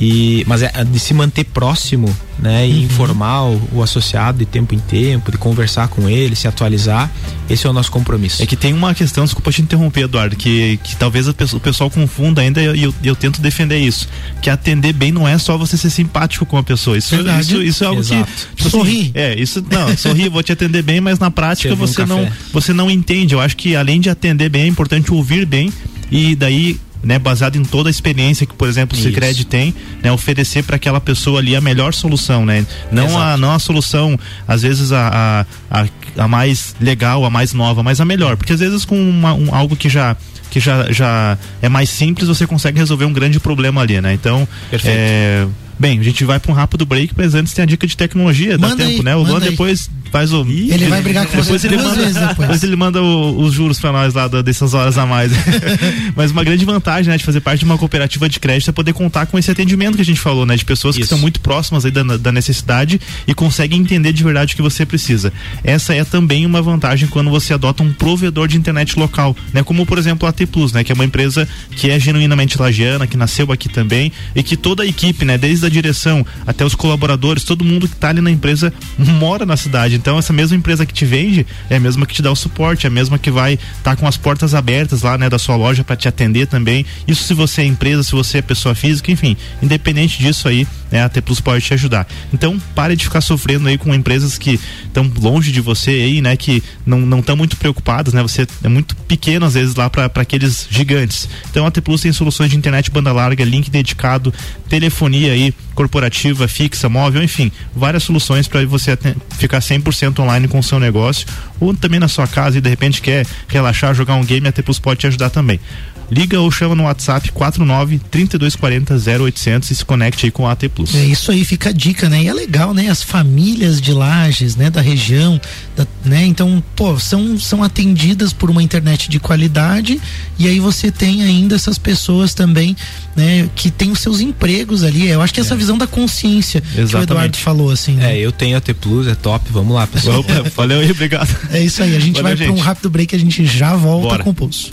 E, mas é de se manter próximo, né? E uhum. informar o, o, associado de tempo em tempo, de conversar com ele, se atualizar. Esse é o nosso compromisso. É que tem uma questão, desculpa te interromper, Eduardo, que, que talvez o pessoal confunda ainda e eu, eu, tento defender isso. Que atender bem não é só você ser simpático com a pessoa. Isso, isso, isso, é algo Exato. que. Tipo, assim, sorrir. é, isso. Não, sorrir, vou te atender bem, mas na prática você um não, você não entende. Eu acho que além de atender bem, é importante ouvir bem e daí né, baseado em toda a experiência que, por exemplo, o Sicredi tem, né, oferecer para aquela pessoa ali a melhor solução, né? Não a não a solução, às vezes a, a, a, a, mais legal, a mais nova, mas a melhor, porque às vezes com uma, um, algo que já que já, já é mais simples, você consegue resolver um grande problema ali, né? Então, Perfeito. é Bem, a gente vai para um rápido break, mas antes tem a dica de tecnologia, manda dá tempo, aí, né? O Luan depois faz o. Ih, ele vai brigar com depois você ele manda, vezes depois. depois ele manda o, os juros para nós lá da, dessas horas a mais. mas uma grande vantagem, né, de fazer parte de uma cooperativa de crédito é poder contar com esse atendimento que a gente falou, né? De pessoas Isso. que estão muito próximas aí da, da necessidade e conseguem entender de verdade o que você precisa. Essa é também uma vantagem quando você adota um provedor de internet local, né? Como por exemplo a T Plus, né? Que é uma empresa que é genuinamente lagiana, que nasceu aqui também e que toda a equipe, né? Desde a direção até os colaboradores, todo mundo que está ali na empresa mora na cidade. Então, essa mesma empresa que te vende é a mesma que te dá o suporte, é a mesma que vai estar tá com as portas abertas lá, né, da sua loja para te atender também. Isso se você é empresa, se você é pessoa física, enfim, independente disso aí, né, a T Plus pode te ajudar. Então, pare de ficar sofrendo aí com empresas que estão longe de você aí, né, que não estão muito preocupadas, né? Você é muito pequeno às vezes lá para aqueles gigantes. Então, a T Plus tem soluções de internet banda larga, link dedicado, telefonia aí corporativa, fixa, móvel, enfim, várias soluções para você ficar 100% online com o seu negócio ou também na sua casa e de repente quer relaxar, jogar um game, a T Plus pode te ajudar também. Liga ou chama no WhatsApp 49 3240 0800 e se conecte aí com a AT Plus. É isso aí, fica a dica, né? E é legal, né? As famílias de Lages, né? Da região, da, né? Então, pô, são, são atendidas por uma internet de qualidade e aí você tem ainda essas pessoas também, né? Que têm os seus empregos ali. Eu acho que essa é. visão da consciência Exatamente. que o Eduardo falou, assim. Né? É, eu tenho a T Plus, é top, vamos lá, pessoal. Opa, valeu aí, obrigado. É isso aí, a gente Valeu, vai para um rápido break, a gente já volta Bora. com o pulso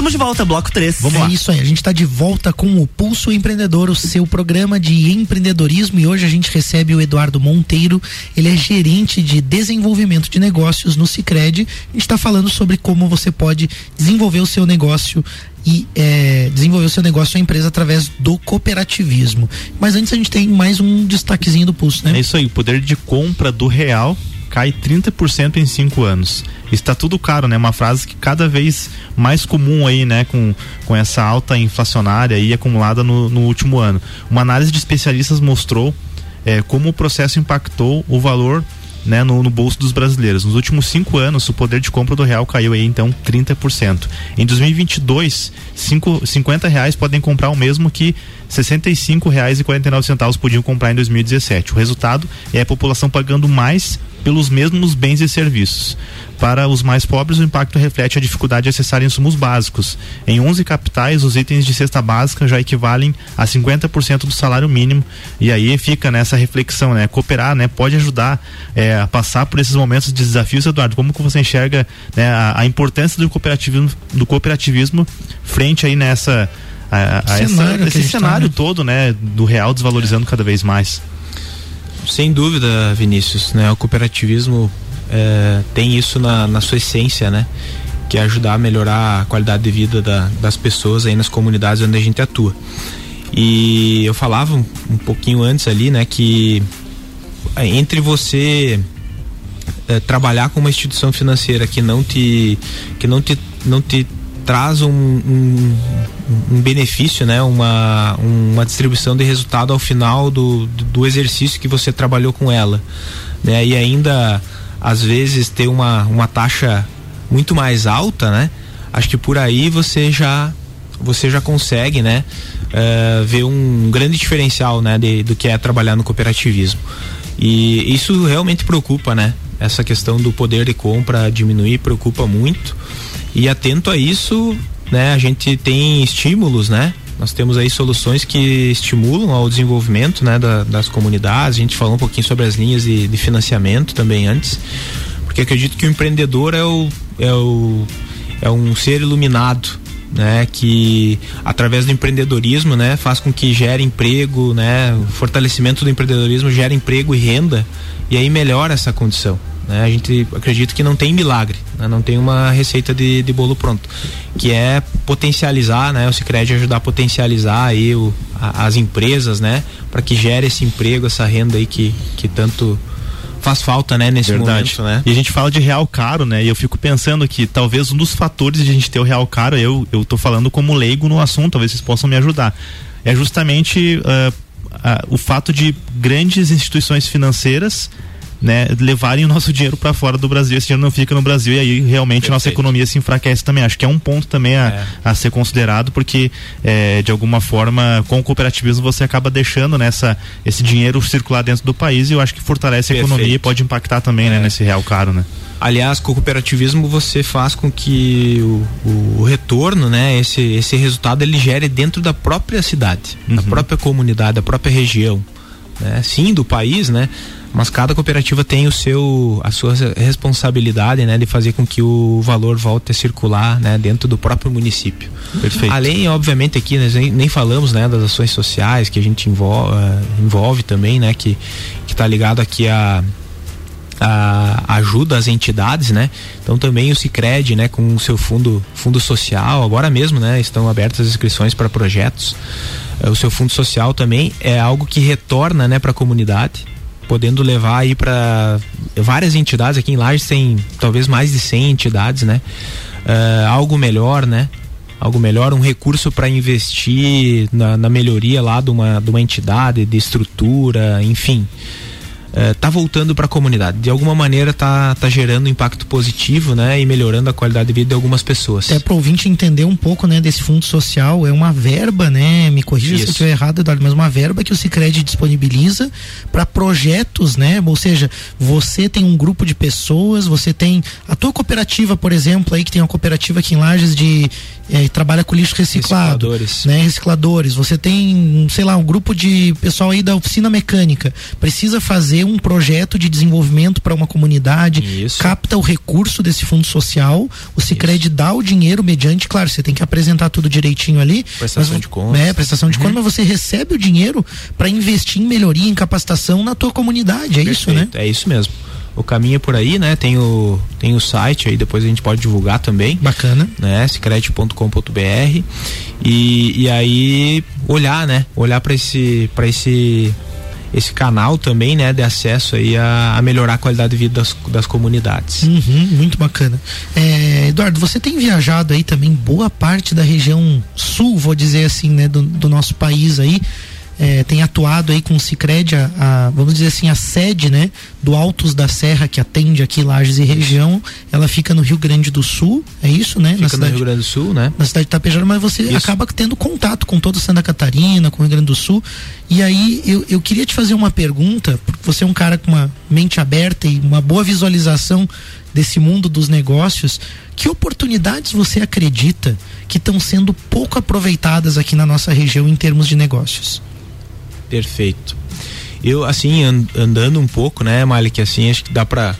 Estamos de volta, bloco 3. Vamos é lá. isso aí, a gente está de volta com o Pulso Empreendedor, o seu programa de empreendedorismo e hoje a gente recebe o Eduardo Monteiro, ele é gerente de desenvolvimento de negócios no Cicred. A gente está falando sobre como você pode desenvolver o seu negócio e é, desenvolver o seu negócio ou empresa através do cooperativismo. Mas antes a gente tem mais um destaquezinho do pulso, né? É isso aí, o poder de compra do real cai 30% em cinco anos. Está tudo caro, né? Uma frase que cada vez mais comum aí, né? Com, com essa alta inflacionária aí acumulada no, no último ano. Uma análise de especialistas mostrou é, como o processo impactou o valor né, no, no, bolso dos brasileiros. Nos últimos cinco anos, o poder de compra do real caiu aí então 30%. Em 2022, cinco, 50 reais podem comprar o mesmo que 65 reais e 49 centavos podiam comprar em 2017. O resultado é a população pagando mais pelos mesmos bens e serviços. Para os mais pobres, o impacto reflete a dificuldade de acessar insumos básicos. Em 11 capitais, os itens de cesta básica já equivalem a 50% do salário mínimo. E aí fica nessa reflexão, né? Cooperar, né? Pode ajudar é, a passar por esses momentos de desafios, Eduardo. Como que você enxerga né, a, a importância do cooperativismo, do cooperativismo frente aí nessa a, a cenário essa, esse cenário tá, né? todo, né, do real desvalorizando cada vez mais. Sem dúvida, Vinícius, né? O cooperativismo é, tem isso na, na sua essência, né? Que é ajudar a melhorar a qualidade de vida da, das pessoas aí nas comunidades onde a gente atua. E eu falava um, um pouquinho antes ali, né? Que é, entre você é, trabalhar com uma instituição financeira que não te que não te não te traz um, um, um, benefício, né? uma, uma distribuição de resultado ao final do, do exercício que você trabalhou com ela. Né? E ainda, às vezes, ter uma, uma taxa muito mais alta, né? Acho que por aí você já você já consegue, né, uh, ver um grande diferencial, né, de, do que é trabalhar no cooperativismo. E isso realmente preocupa, né? Essa questão do poder de compra diminuir preocupa muito. E atento a isso, né, a gente tem estímulos, né? Nós temos aí soluções que estimulam ao desenvolvimento né, da, das comunidades. A gente falou um pouquinho sobre as linhas de, de, financiamento também antes, porque acredito que o empreendedor é, o, é, o, é um ser iluminado, né, que através do empreendedorismo, né, faz com que gere emprego, né, o fortalecimento do empreendedorismo gera emprego e renda e aí melhora essa condição. Né? A gente acredita que não tem milagre, né? não tem uma receita de, de bolo pronto, que é potencializar, né? O Sicredi ajudar a potencializar aí o, a, as empresas, né? Para que gere esse emprego, essa renda aí que, que tanto faz falta, né, nesse Verdade. momento, né? E a gente fala de real caro, né? E eu fico pensando que talvez um dos fatores de a gente ter o real caro, eu eu tô falando como leigo no assunto, talvez vocês possam me ajudar. É justamente uh, uh, o fato de grandes instituições financeiras né, levarem o nosso dinheiro para fora do Brasil, esse dinheiro não fica no Brasil e aí realmente Perfeito. nossa economia se enfraquece também. Acho que é um ponto também a, é. a ser considerado, porque é, de alguma forma, com o cooperativismo você acaba deixando nessa esse dinheiro circular dentro do país e eu acho que fortalece a Perfeito. economia e pode impactar também né, é. né, nesse real caro, né? Aliás, com o cooperativismo você faz com que o, o, o, retorno, né, esse, esse resultado ele gere dentro da própria cidade, uhum. da própria comunidade, da própria região, né? Sim, do país, né? Mas cada cooperativa tem o seu a sua responsabilidade né de fazer com que o valor volte a circular né dentro do próprio município perfeito além obviamente aqui nós nem, nem falamos né das ações sociais que a gente envolve, uh, envolve também né que que está ligado aqui a a ajuda às entidades, né? Então também o Sicredi, né, com o seu fundo fundo social, agora mesmo, né, estão abertas as inscrições para projetos. Uh, o seu fundo social também é algo que retorna, né, para a comunidade podendo levar aí para várias entidades aqui em Lages tem talvez mais de 100 entidades, né? Uh, algo melhor, né? Algo melhor, um recurso para investir na, na, melhoria lá de uma, de uma entidade, de estrutura, enfim é, tá voltando para a comunidade. De alguma maneira tá, tá gerando impacto positivo, né? E melhorando a qualidade de vida de algumas pessoas. Até para o ouvinte entender um pouco, né, desse fundo social, é uma verba, né? Me corrija Isso. se eu estiver errado, Eduardo, mas uma verba que o Sicredi disponibiliza para projetos, né? Ou seja, você tem um grupo de pessoas, você tem a tua cooperativa, por exemplo, aí que tem uma cooperativa aqui em Lages de é, trabalha com lixo reciclado, recicladores. né? Recicladores. Você tem, sei lá, um grupo de pessoal aí da oficina mecânica, precisa fazer vê um projeto de desenvolvimento para uma comunidade, Isso. capta o recurso desse fundo social, o Cicred dá o dinheiro mediante, claro, você tem que apresentar tudo direitinho ali. Prestação mas, de contas. É, prestação de contas, mas você recebe o dinheiro para investir em melhoria, em capacitação na tua comunidade, é isso, né? É isso mesmo. O caminho é por aí, né? Tem o, tem o site aí, depois a gente pode divulgar também. Bacana. né, secret.com.br e, e aí olhar, né, olhar para esse para esse esse canal também, né, de acesso aí a, a melhorar a qualidade de vida das, das comunidades. Uhum, muito bacana. É, Eduardo, você tem viajado aí também boa parte da região sul, vou dizer assim, né, do, do nosso país aí. É, tem atuado aí com o Cicred, a, a, vamos dizer assim, a sede, né, do Altos da Serra que atende aqui Lages e região, ela fica no Rio Grande do Sul, é isso, né? Fica na no cidade, Rio Grande do Sul, né? na cidade de Tapejara, mas você Isso. acaba tendo contato com toda Santa Catarina, com o Rio Grande do Sul. E aí eu, eu queria te fazer uma pergunta, porque você é um cara com uma mente aberta e uma boa visualização desse mundo dos negócios. Que oportunidades você acredita que estão sendo pouco aproveitadas aqui na nossa região em termos de negócios? Perfeito. Eu, assim, an- andando um pouco, né, Malik, assim, acho que dá pra,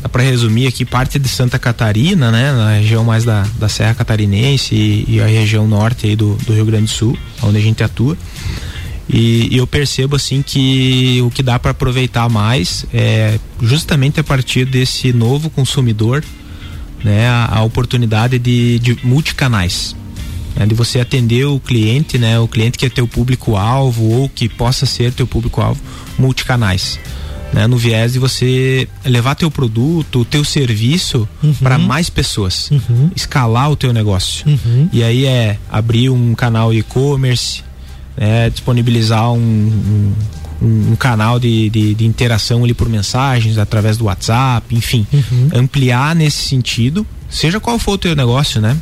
dá pra resumir aqui parte de Santa Catarina, né, na região mais da, da Serra Catarinense e, e a região norte aí do, do Rio Grande do Sul, onde a gente atua. E, e eu percebo, assim, que o que dá para aproveitar mais é justamente a partir desse novo consumidor, né, a, a oportunidade de, de multicanais né, de você atender o cliente, né, o cliente que é teu público-alvo ou que possa ser teu público-alvo, multicanais. Né, no viés de você levar teu produto, teu serviço Uhum. para mais pessoas, Uhum. escalar o teu negócio. Uhum. E aí é abrir um canal e-commerce, né, disponibilizar um, um, um- um canal de, de, de interação ali por mensagens, através do WhatsApp, enfim. Uhum. Ampliar nesse sentido, seja qual for o teu negócio, né?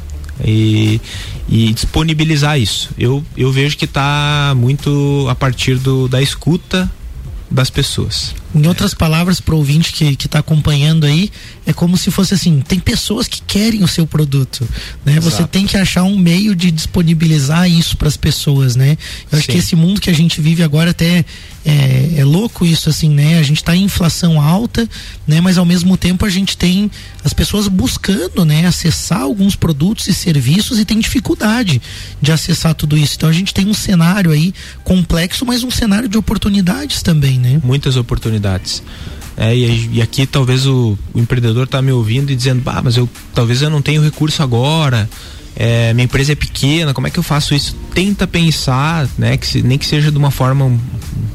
E, e disponibilizar isso. Eu, eu vejo que está muito a partir do, da escuta das pessoas. Em outras palavras, para o ouvinte que está acompanhando aí, é como se fosse assim: tem pessoas que querem o seu produto, né? Você tem que achar um meio de disponibilizar isso para as pessoas, né? Eu acho Sim. que esse mundo que a gente vive agora até é, é louco isso, assim, né? A gente está em inflação alta, né? Mas ao mesmo tempo a gente tem as pessoas buscando, né? Acessar alguns produtos e serviços e tem dificuldade de acessar tudo isso. Então a gente tem um cenário aí complexo, mas um cenário de oportunidades também, né? muitas oportunidades. É, e, e aqui talvez o, o empreendedor tá me ouvindo e dizendo, bah, mas eu talvez eu não tenho recurso agora. é, minha empresa é pequena, como é que eu faço isso? Tenta pensar, né, que se- nem que seja de uma forma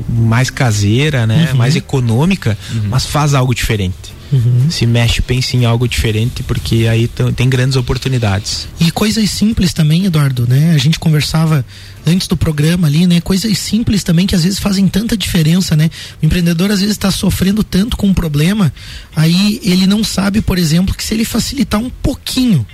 mais caseira, né, Uhum. mais econômica, mas faz algo diferente. Uhum. Se mexe, pense em algo diferente, porque aí tem grandes oportunidades. E coisas simples também, Eduardo, né? A gente conversava antes do programa ali, né? Coisas simples também que às vezes fazem tanta diferença, né? O empreendedor às vezes está sofrendo tanto com um problema, aí ele não sabe, por exemplo, que se ele facilitar um pouquinho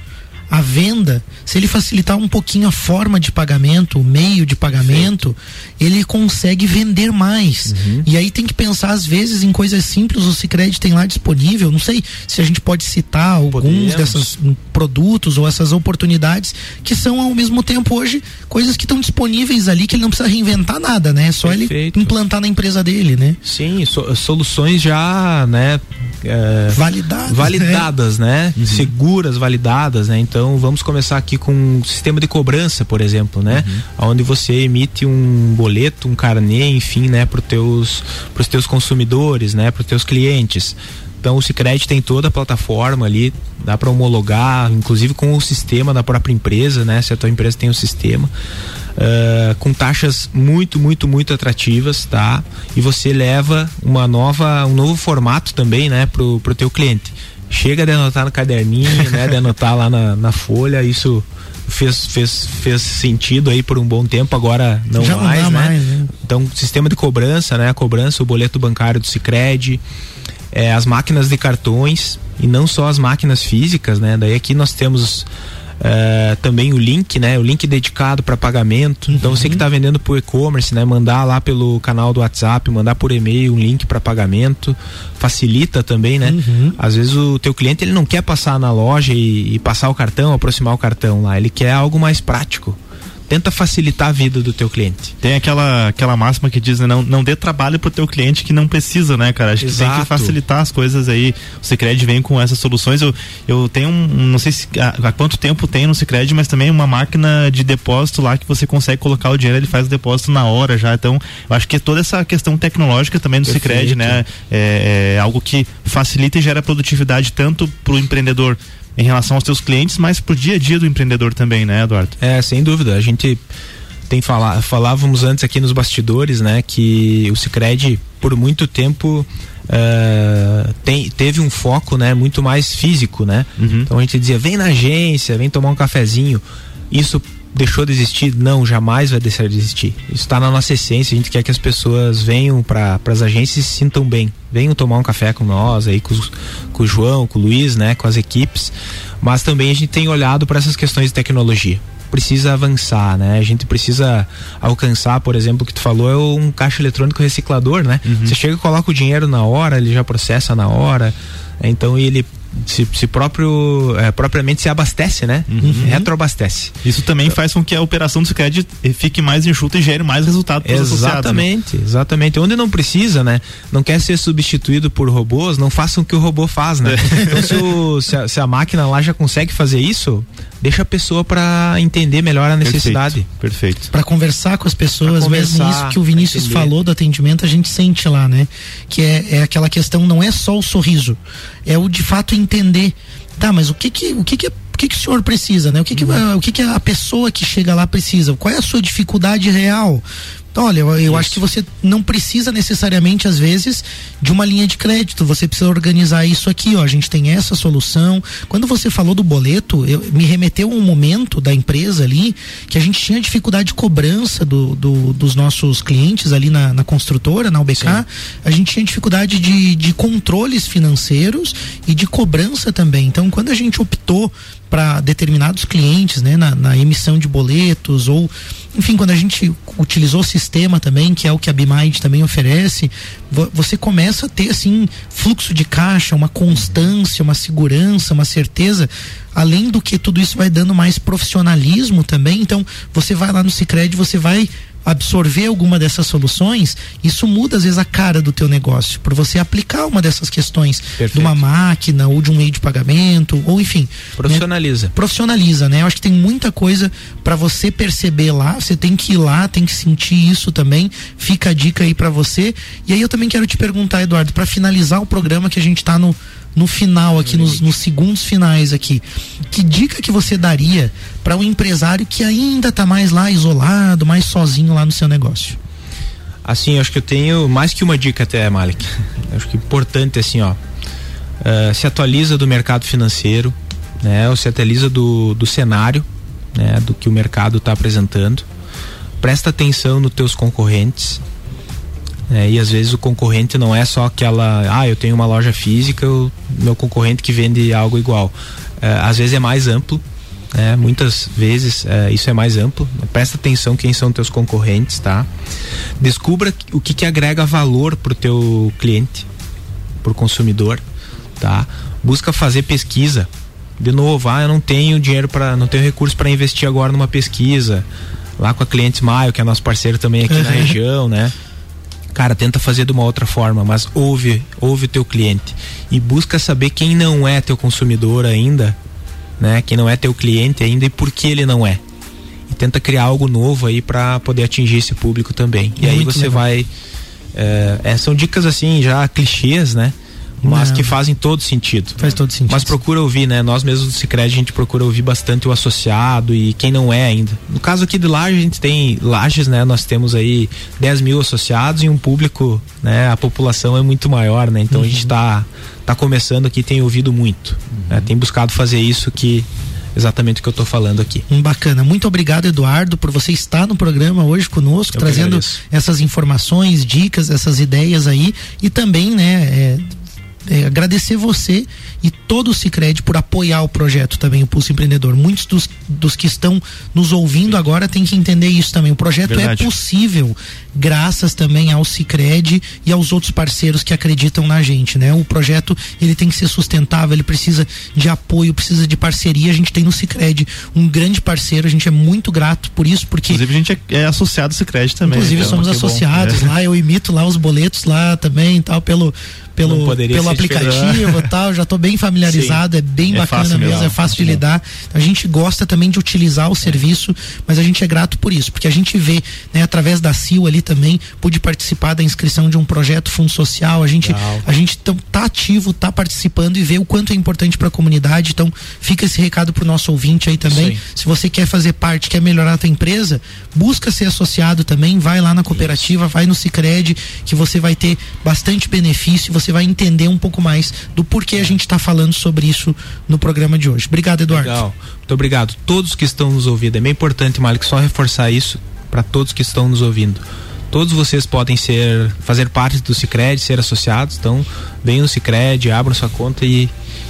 a venda, se ele facilitar um pouquinho a forma de pagamento, o meio de pagamento, ele consegue vender mais. E aí tem que pensar às vezes em coisas simples, o Sicredi tem lá disponível, não sei se a gente pode citar alguns Podemos. hum, produtos ou essas oportunidades que são ao mesmo tempo hoje coisas que estão disponíveis ali que ele não precisa reinventar nada, né? É só Perfeito. ele implantar na empresa dele, né? Sim, so- soluções já, né, é, Validadas. né? validadas, né? Seguras, validadas, né? Então vamos começar aqui com um sistema de cobrança, por exemplo, né? Onde você emite um boleto, um carnê, enfim, né, para teus pros teus consumidores, né, para teus clientes. Então o Sicredi tem toda a plataforma ali, dá para homologar, inclusive com o sistema da própria empresa, né? Se a tua empresa tem o sistema. ah, com taxas muito, muito, muito atrativas, tá? E você leva uma nova, um novo formato também, né, pro, pro teu cliente. Chega de anotar no caderninho, né, de anotar lá na, na folha, isso fez, fez, fez sentido aí por um bom tempo, agora não Já não mais, dá né? mais, né? Então, sistema de cobrança, né? A cobrança, o boleto bancário do Sicredi, é, as máquinas de cartões e não só as máquinas físicas, né? Daí aqui nós temos é, também o link, né? O link dedicado para pagamento. Então você que está vendendo por e-commerce, né? Mandar lá pelo canal do WhatsApp, mandar por e-mail um link para pagamento, facilita também, né? Uhum. Às vezes o teu cliente ele não quer passar na loja e, e passar o cartão, aproximar o cartão lá, ele quer algo mais prático. Tenta facilitar a vida do teu cliente. Tem aquela, aquela máxima que diz, né, não, não dê trabalho pro teu cliente que não precisa, né, cara? Acho Exato. que tem que facilitar as coisas aí. O Cicred vem com essas soluções. Eu, eu tenho um, não sei se, há, há quanto tempo tem no Cicred, mas também uma máquina de depósito lá que você consegue colocar o dinheiro, ele faz o depósito na hora já. Então, eu acho que toda essa questão tecnológica também do Cicred, né, é, é algo que facilita e gera produtividade tanto pro empreendedor em relação aos teus clientes, mas pro dia a dia do empreendedor também, né, Eduardo? É, sem dúvida. A gente tem falar, falávamos antes aqui nos bastidores, né, que o Sicredi por muito tempo uh, tem, teve um foco, né, muito mais físico, né? Uhum. Então a gente dizia, vem na agência, vem tomar um cafezinho. Isso deixou de existir? Não, jamais vai deixar de existir. Isso está na nossa essência. A gente quer que as pessoas venham para as agências e se sintam bem. Venham tomar um café com nós, aí com, com o João, com o Luiz, né, com as equipes. Mas também a gente tem olhado para essas questões de tecnologia precisa avançar, né? A gente precisa alcançar, por exemplo, o que tu falou é um caixa eletrônico reciclador, né? Uhum. Você chega e coloca o dinheiro na hora, ele já processa na hora, então ele se, se próprio é, propriamente se abastece, né? Uhum. Retroabastece. Isso também faz com que a operação do Sicredi fique mais enxuta e gere mais resultado para os Exatamente, né? exatamente. Onde não precisa, né? Não quer ser substituído por robôs, não façam o que o robô faz, né? É. Então se, o, se, a, se a máquina lá já consegue fazer isso, deixa a pessoa para entender melhor a necessidade. Perfeito. Para conversar com as pessoas, mesmo isso que o Vinícius falou do atendimento, a gente sente lá, né? Que é, é aquela questão, não é só o sorriso, é o de fato entender. Tá, mas o que que, o que que o que, que o senhor precisa, né? O que que, uhum. o que que a pessoa que chega lá precisa? Qual é a sua dificuldade real? Olha, eu, eu acho que você não precisa necessariamente, às vezes, de uma linha de crédito. Você precisa organizar isso aqui, ó. A gente tem essa solução. Quando você falou do boleto, eu, me remeteu um momento da empresa ali que a gente tinha dificuldade de cobrança do, do dos nossos clientes ali na, na construtora, na UBK. Sim. A gente tinha dificuldade de, de controles financeiros e de cobrança também. Então, quando a gente optou para determinados clientes, né, na, na, emissão de boletos ou, enfim, quando a gente utilizou o sistema também, que é o que a Bimind também oferece, você começa a ter assim fluxo de caixa, uma constância, uma segurança, uma certeza. Além do que tudo isso vai dando mais profissionalismo também. Então, você vai lá no Sicredi, você vai absorver alguma dessas soluções, isso muda às vezes a cara do teu negócio, por você aplicar uma dessas questões Perfeito. de uma máquina ou de um meio de pagamento, ou enfim. Né? Profissionaliza. Né? Profissionaliza, né? Eu acho que tem muita coisa para você perceber lá, você tem que ir lá, tem que sentir isso também. Fica a dica aí para você. E aí eu também quero te perguntar, Eduardo, para finalizar o programa que a gente tá no no final aqui, nos, nos, segundos finais aqui, que dica que você daria para um empresário que ainda está mais lá isolado, mais sozinho lá no seu negócio? Assim, acho que eu tenho mais que uma dica até, Malik. Acho que importante assim, ó, uh, se atualiza do mercado financeiro, né? Ou se atualiza do, do cenário, né? Do que o mercado está apresentando. Presta atenção nos teus concorrentes, é, e às vezes o concorrente não é só aquela, ah, eu tenho uma loja física, o meu concorrente que vende algo igual. É, às vezes é mais amplo, né? muitas vezes é, isso é mais amplo. Presta atenção quem são teus concorrentes, tá? Descubra o que, que agrega valor pro teu cliente, pro consumidor, tá? Busca fazer pesquisa. De novo, ah, eu não tenho dinheiro para, não tenho recurso para investir agora numa pesquisa. Lá com a Clientes Maio, que é nosso parceiro também aqui na região, né? Cara, tenta fazer de uma outra forma, mas ouve, ouve o teu cliente e busca saber quem não é teu consumidor ainda, né? Quem não é teu cliente ainda e por que ele não é. E tenta criar algo novo aí para poder atingir esse público também. E Muito aí você legal. vai é, é, são dicas assim já clichês, né? Mas Não. que fazem todo sentido. Faz todo sentido. Mas procura ouvir, né? Nós mesmos do Cicred a gente procura ouvir bastante o associado e quem não é ainda. No caso aqui de Lages, a gente tem Lages, né? Nós temos aí 10 mil associados e um público, né? A população é muito maior, né? Então uhum. a gente está tá começando aqui, tem ouvido muito, uhum. né? Tem buscado fazer isso que exatamente o que eu estou falando aqui. Um bacana. Muito obrigado, Eduardo, por você estar no programa hoje conosco, eu trazendo essas informações, dicas, essas ideias aí e também, né, é, é, agradecer você e todo o Cicred por apoiar o projeto também, o Pulso Empreendedor. Muitos dos, dos que estão nos ouvindo agora têm que entender isso também. O projeto é Verdade. é possível graças também ao Cicred e aos outros parceiros que acreditam na gente, né? O projeto ele tem que ser sustentável, ele precisa de apoio, precisa de parceria. A gente tem no Cicred um grande parceiro, a gente é muito grato por isso, porque inclusive a gente é, é associado ao Cicred também. Inclusive então, somos associados bom, é. lá, eu imito lá os boletos lá também, tal pelo pelo, pelo aplicativo e tal, já estou bem familiarizado, Sim, é bem é bacana mesmo, é fácil de lidar. A gente gosta também de utilizar o serviço, mas a gente é grato por isso, porque a gente vê, né, através da CIL ali também, pude participar da inscrição de um projeto Fundo Social, a gente, a gente tá ativo, tá participando e vê o quanto é importante para a comunidade, então fica esse recado pro nosso ouvinte aí também. Sim. Se você quer fazer parte, quer melhorar a tua empresa, busca ser associado também, vai lá na cooperativa, isso. vai no Cicred, que você vai ter bastante benefício, você você vai entender um pouco mais do porquê a gente está falando sobre isso no programa de hoje. Obrigado, Eduardo. Legal. Muito obrigado. Todos que estão nos ouvindo, é bem importante, Malik, só reforçar isso para todos que estão nos ouvindo. Todos vocês podem ser, fazer parte do Cicred, ser associados, então venham no Cicred, abram sua conta e,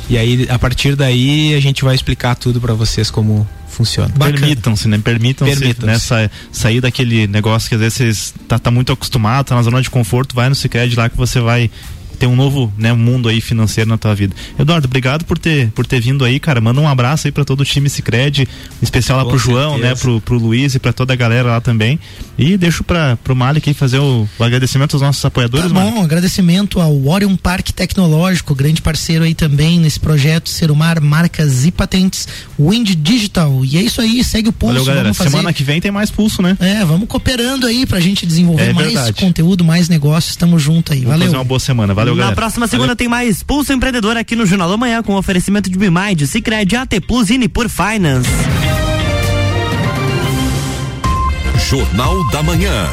e aí a partir daí a gente vai explicar tudo para vocês como funciona. Permitam-se, né? Permitam-se Permitam né? Sa sair daquele negócio que às vezes tá, tá muito acostumado, tá na zona de conforto, vai no Cicred lá que você vai ter um novo né, mundo aí financeiro na tua vida. Eduardo, obrigado por ter, por ter vindo aí, cara. Manda um abraço aí para todo o time Cicred, em especial lá Com pro certeza. João, né, pro, pro Luiz e para toda a galera lá também. E deixo para pro Malik fazer o, o, agradecimento aos nossos apoiadores, tá bom, agradecimento ao Orion Parque Tecnológico, grande parceiro aí também nesse projeto Serumar Marcas e Patentes, Wind Digital. E é isso aí, segue o pulso. Valeu, galera. Fazer... Semana que vem tem mais pulso, né? É, vamos cooperando aí pra gente desenvolver é mais conteúdo, mais negócios. Tamo junto aí. Vamos Valeu. fazer uma boa semana. Valeu, Na próxima segunda Valeu. tem mais Pulso Empreendedor aqui no Jornal da Manhã com oferecimento de Bimind, Cicred, AT Plus e Nipur Finance. Jornal da Manhã.